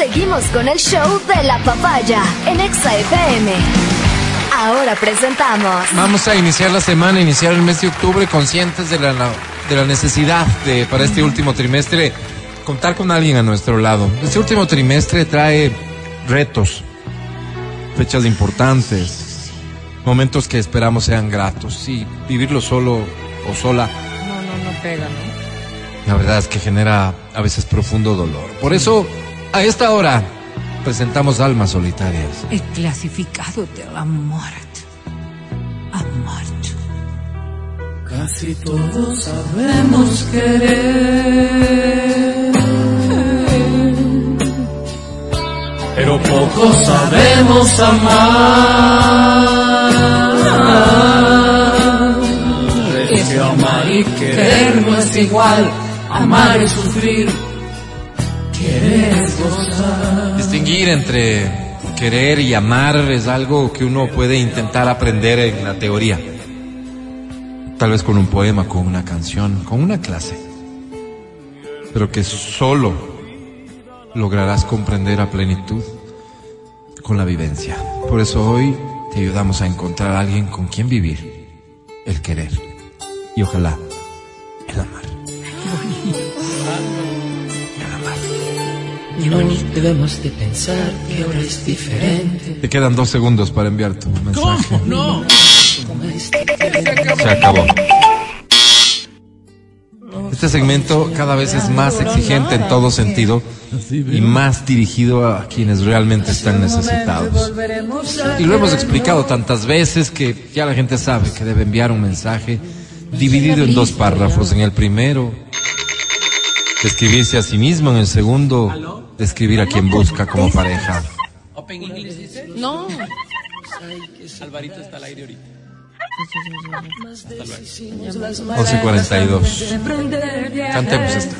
Seguimos con el show de la papaya en Exa FM. Ahora presentamos. Vamos a iniciar la semana, iniciar el mes de octubre conscientes de la, de la necesidad de, para este último trimestre, contar con alguien a nuestro lado. Este último trimestre trae retos, fechas importantes, momentos que esperamos sean gratos. Y vivirlo solo o sola. No, no, no pega, ¿no? La verdad es que genera a veces profundo dolor. Por eso, a esta hora, presentamos almas solitarias. El clasificado de la muerte. Amor. Casi todos sabemos querer, pero pocos sabemos amar. Es que amar y querer no es igual, amar y sufrir, querer es. Distinguir entre querer y amar es algo que uno puede intentar aprender en la teoría. Tal vez con un poema, con una canción, con una clase. Pero que solo lograrás comprender a plenitud con la vivencia. Por eso hoy te ayudamos a encontrar a alguien con quien vivir, el querer y ojalá el amar. No debemos de pensar que ahora es diferente. Te quedan dos segundos para enviar tu mensaje. No. Se acabó. Este segmento cada vez es más exigente en todo sentido y más dirigido a quienes realmente están necesitados. Y lo hemos explicado tantas veces que ya la gente sabe que debe enviar un mensaje dividido en dos párrafos. En el primero, describirse a sí mismo. En el segundo, describir a quien busca como pareja. No. Alvarito está al aire ahorita. 11.42. Cantemos esta.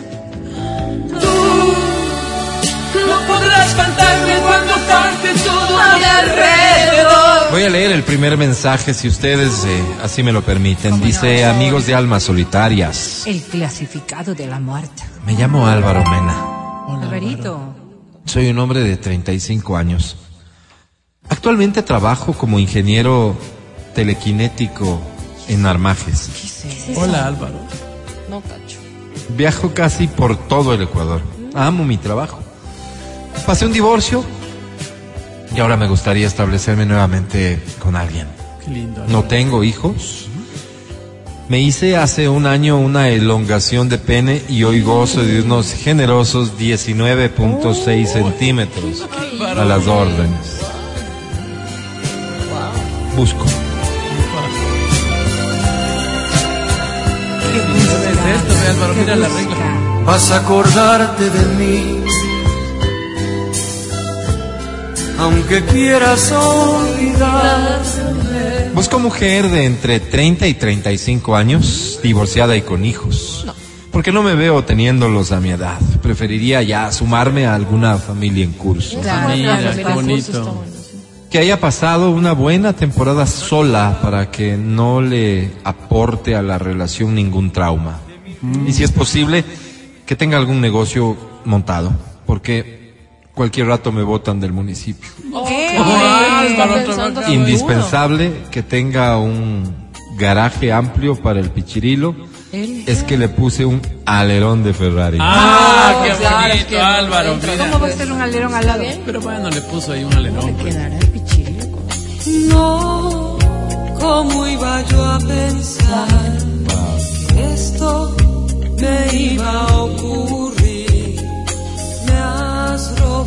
No podrás cantarme cuando cante todo a mi alrededor. Voy a leer el primer mensaje si ustedes eh, así me lo permiten. Dice, amigos de almas solitarias. El clasificado de la muerte. Me llamo Álvaro Mena. Alvarito. Soy un hombre de 35 años. Actualmente trabajo como ingeniero telequinético en Armajes. Hola Álvaro. No cacho. Viajo casi por todo el Ecuador. Amo mi trabajo. Pasé un divorcio y ahora me gustaría establecerme nuevamente con alguien. Qué lindo. No tengo hijos. Me hice hace un año una elongación de pene y hoy gozo de unos generosos 19.6 centímetros a las órdenes. Busco. Vas a acordarte de mí. Aunque quieras olvidar. Busco mujer de entre 30 y 35 años, divorciada y con hijos. Porque no me veo teniéndolos a mi edad. Preferiría ya sumarme a alguna familia en curso. Mira, qué bonito. Que haya pasado una buena temporada sola para que no le aporte a la relación ningún trauma. Y si es posible, que tenga algún negocio montado. Porque cualquier rato me botan del municipio. ¿Qué? Vaca. Indispensable que tenga un garaje amplio para el pichirilo. Es que le puse un alerón de Ferrari. Ah, qué claro, bonito, que- Álvaro. ¿Cómo va a ser un alerón al lado? Pero bueno, le puso ahí un alerón. pues. Quedará el pichillo. No, ¿cómo iba yo a pensar que esto me iba a ocurrir?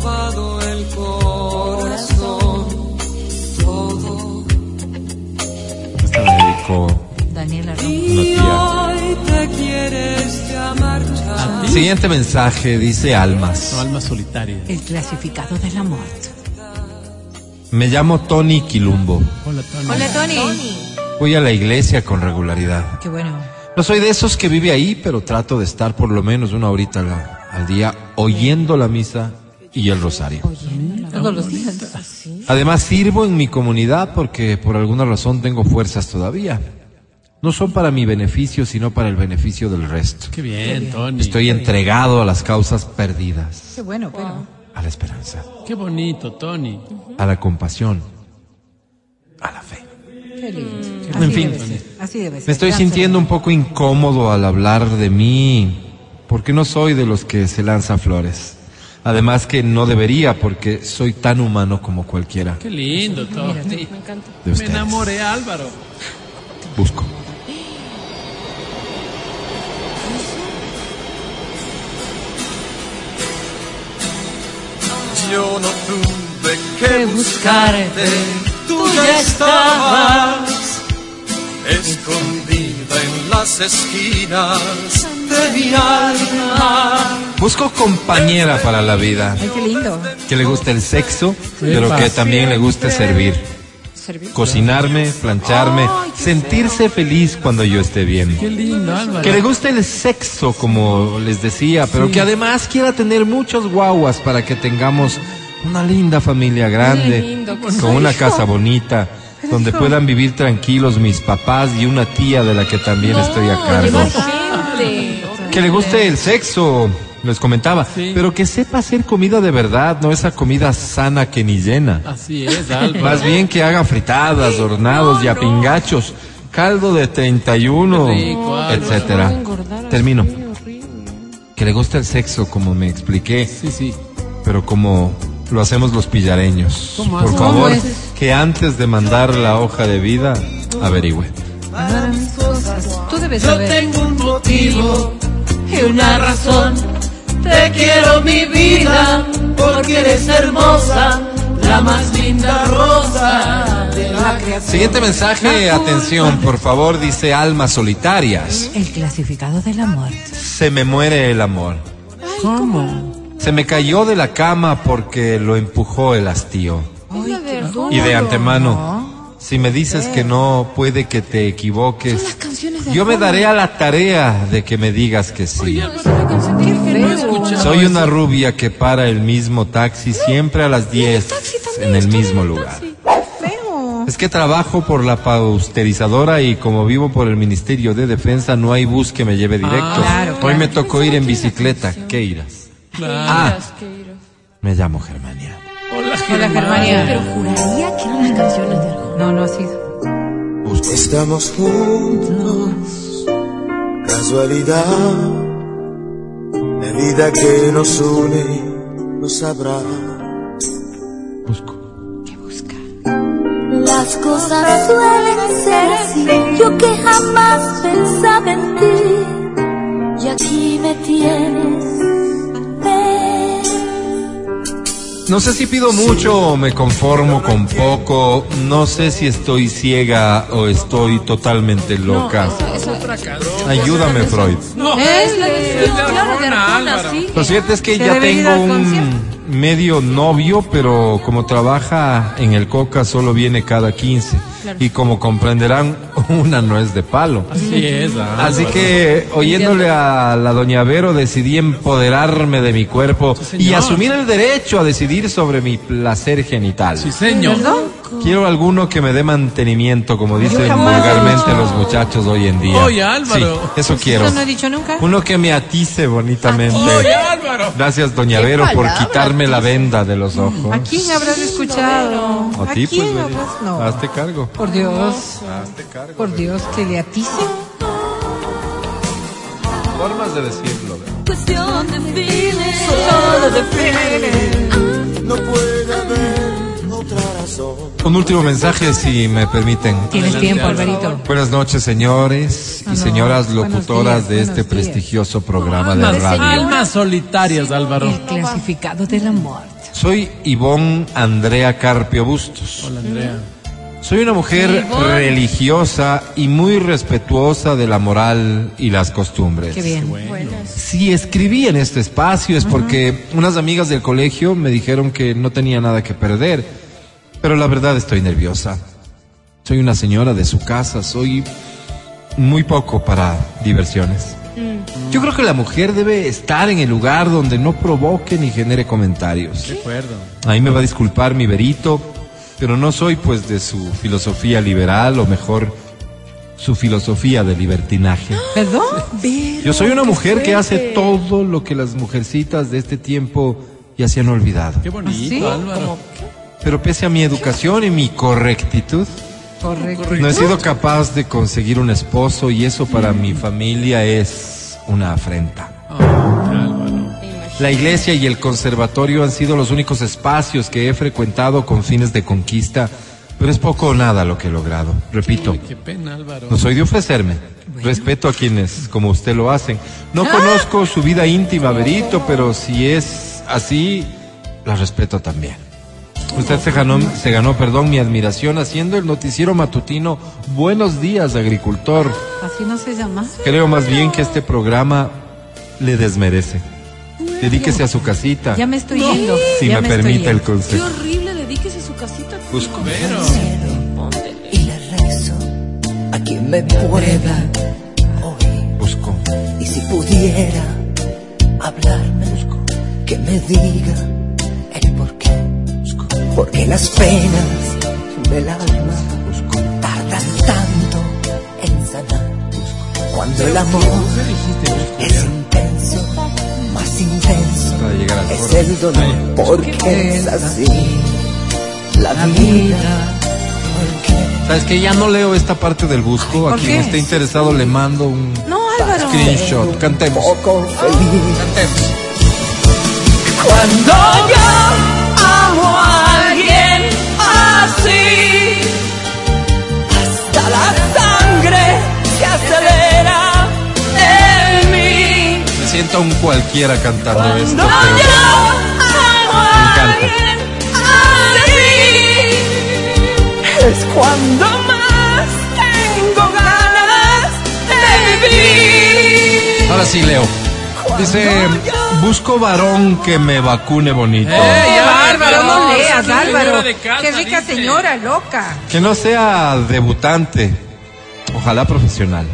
Robado el corazón, todo. Esta me dedicó Daniela. Y tía. hoy te quieres ya marchar. Siguiente mensaje dice Almas. No. El clasificado de la muerte. Me llamo Tony Quilumbo. Hola, Tony. Hola, Tony. Voy a la iglesia con regularidad. Qué bueno. No soy de esos que vive ahí, pero trato de estar por lo menos una horita al, al día oyendo la misa y el rosario. Oye, todos los días. Sí. Además sirvo en mi comunidad porque por alguna razón tengo fuerzas todavía. No son para mi beneficio, sino para el beneficio del resto. Qué bien, Tony. Estoy entregado a las causas perdidas. Qué bueno, pero. a la esperanza, Qué bonito, Tony. a la compasión, a la fe. Qué lindo. En Así fin. debe ser, Así debe ser. Me estoy sintiendo un poco incómodo al hablar de mí, porque no soy de los que se lanza flores. Además que no debería, porque soy tan humano como cualquiera Qué lindo, Tony. de Me ustedes. enamoré, Álvaro. Busco. Yo no tuve que que buscarte, tú ya estabas escondida en las esquinas de mi alma. Busco compañera para la vida, Ay, qué lindo. que le guste el sexo, pero que también le guste servir. Servir. Cocinarme, plancharme, sentirse feliz cuando yo esté bien. Qué lindo, Álvaro. Que le guste el sexo, como les decía, pero que además quiera tener muchos guaguas para que tengamos una linda familia grande, con una casa bonita, donde puedan vivir tranquilos mis papás y una tía de la que también estoy a cargo. Que le guste el sexo, les comentaba, Sí. pero que sepa hacer comida de verdad, no esa comida sana que ni llena. Así es, Álvaro. Más bien que haga fritadas, hornados y apingachos, caldo de 31, Qué rico, etcétera. Termino. Que le guste el sexo, como me expliqué, Sí, sí. pero como lo hacemos los pillareños. ¿Cómo Por favor, que antes de mandar la hoja de vida, averigüe. Para mis cosas. Tú debes Yo saber. tengo un motivo y una razón. Te quiero mi vida porque eres hermosa, la más linda rosa de la creación. Siguiente mensaje, atención, por favor, dice almas solitarias. El clasificado de la muerte. Se me muere el amor. ¿Cómo? Se me cayó de la cama porque lo empujó el hastío. Y de antemano, si me dices que no, puede que te equivoques. Yo me daré a la tarea de que me digas que sí. Soy una rubia que para el mismo taxi siempre a las 10 en el mismo lugar. Es que trabajo por la pausterizadora y como vivo por el Ministerio de Defensa no hay bus que me lleve directo. claro, Hoy me tocó ir en bicicleta. ¿Qué irás? Ah, me llamo Germania. Hola. Germania. Pero juraría que eran las canciones de. No, no ha sido. Estamos juntos, casualidad. La vida que nos une nos sabrá. Busco. Las cosas suelen ser así. Yo que jamás pensaba en ti. No sé si pido mucho o me conformo con poco. No sé si estoy ciega o estoy totalmente loca. Ayúdame, Freud. No, Es la es de Arjona. Lo cierto es que ya tengo un. Medio novio, pero como trabaja en el Coca solo viene cada 15. Y como comprenderán, una no es de palo. Así es. Así que, oyéndole a la doña Vero, decidí empoderarme de mi cuerpo y asumir el derecho a decidir sobre mi placer genital. Sí, señor. Quiero alguno que me dé mantenimiento, como dicen vulgarmente los muchachos hoy en día. Oye, Álvaro. Sí, eso quiero. Eso no he dicho nunca. Uno que me atice bonitamente. Oye, Álvaro. Gracias, doña Vero, por quitarme la venda de los ojos. ¿A quién habrás escuchado? A ¿A ti, pues, quién Beli. habrás? No. Hazte cargo. Por Dios. Hazte cargo. Por Dios, que le atice. Formas de decirlo. Cuestión de fines. Solo de No puede haber. Un último mensaje, si me permiten. Tienes tiempo. Alvarito. Buenas noches, señores y Ah, señoras locutoras días, de este días. prestigioso programa de radio. almas solitarias, Álvaro. El clasificado de la muerte. Soy Ivonne Andrea Carpio Bustos. Hola, Andrea. Soy una mujer religiosa y muy respetuosa de la moral y las costumbres. Qué bien. Si escribí en este espacio es porque unas amigas del colegio me dijeron que no tenía nada que perder, pero la verdad estoy nerviosa. Soy una señora de su casa, soy muy poco para diversiones. Yo creo que la mujer debe estar en el lugar donde no provoque ni genere comentarios. De acuerdo. Ahí me va a disculpar mi verito, pero no soy pues de su filosofía liberal o mejor su filosofía de libertinaje. ¿Perdón? Yo soy una mujer que hace todo lo que las mujercitas de este tiempo y así han olvidado. Qué bonito, ¿Sí? Álvaro. Pero pese a mi educación y mi correctitud, Correcto. no he sido capaz de conseguir un esposo y eso para mi familia es una afrenta. La iglesia y el conservatorio han sido los únicos espacios que he frecuentado con fines de conquista, pero es poco o nada lo que he logrado. Repito, Qué pena, Álvaro. no soy de ofrecerme. Respeto a quienes, como usted lo hacen. No conozco su vida íntima, Berito, pero si es así, la respeto también. Usted se ganó, se ganó, perdón, mi admiración haciendo el noticiero matutino Buenos días, agricultor. Así no se llama. Creo más bien que este programa le desmerece. Dedíquese a su casita, Ya me estoy yendo. si ya me estoy permite el yendo. Qué consejo. horrible, dedíquese a su casita. Busco. y le rezo a quien me pueda oír. Busco. Y si pudiera hablarme, que me diga. Porque las penas del alma tardan tanto en sanar. Cuando el amor es intenso, más intenso Para llegar al es el dolor. Porque es así la vida. ¿Sabes que Ya no leo esta parte del busco. A ¿por quien esté interesado le mando un No, Álvaro. screenshot. Cantemos. Poco feliz. Cantemos. Cuando yo siento un cualquiera cantando esto. Cuando pero- yo amo Me a encanta. alguien así, es cuando más tengo ganas de vivir. Ahora sí, Leo. Dice, busco varón que me vacune bonito. ¡Ey, Álvaro, no leas, Álvaro. casa, Qué rica dice. señora, loca. Que no sea debutante. Ojalá profesional.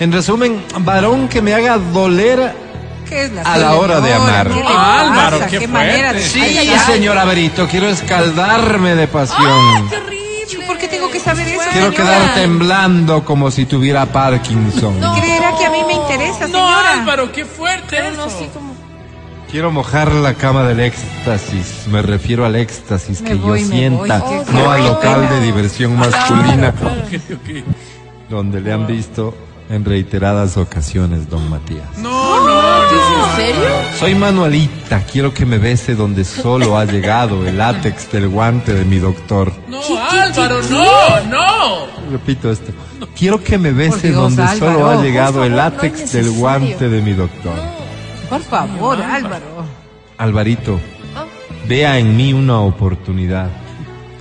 En resumen, varón que me haga doler. ¿Qué es la A la hora de amar. ¿Qué Ah, Álvaro, qué qué manera de. Sí, Ay, ay, ay. señora Berito, quiero escaldarme de pasión. ¿Por qué tengo que saber eso, Quiero señora? quedar temblando como si tuviera Parkinson. ¿Creerá que a mí me interesa, No, señora? Álvaro, qué fuerte eso. Quiero mojar la cama del éxtasis. Me refiero al éxtasis Me que voy, yo sienta, voy. Qué no al pena. local de diversión masculina Ok, ok. donde le han visto en reiteradas ocasiones, don Matías. No, no, no. ¿En serio? Soy Manuelita, quiero que me bese donde solo ha llegado el látex del guante de mi doctor. No, Álvaro, no, no. Repito esto. Quiero que me bese Dios, donde Álvaro, solo ha llegado favor, el látex del guante de mi doctor. Por favor, Álvaro. Alvarito, vea en mí una oportunidad.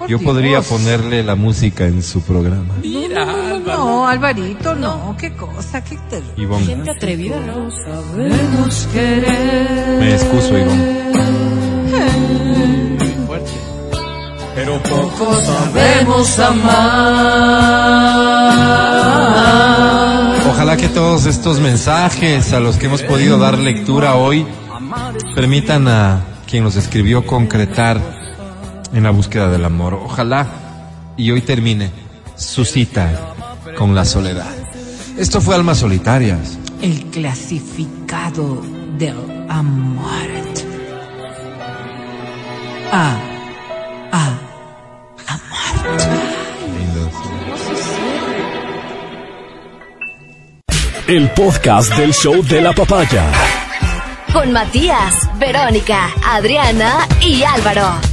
Por Yo podría ponerle la música en su programa. Mira, Álvaro. No, Alvarito, no. Qué cosa, qué terrible. Ivonne, Gente atrevida, ¿no? Sabemos querer. me excuso, Ivonne. Fuerte. Pero poco Sabemos amar. Ojalá que todos estos mensajes a los que hemos podido dar lectura hoy permitan a quien los escribió concretar en la búsqueda del amor. Ojalá y hoy termine su cita con la soledad. Esto fue Almas Solitarias. El clasificado del amor. Ah, ah, El podcast del show de la papaya. Con Matías, Verónica, Adriana y Álvaro.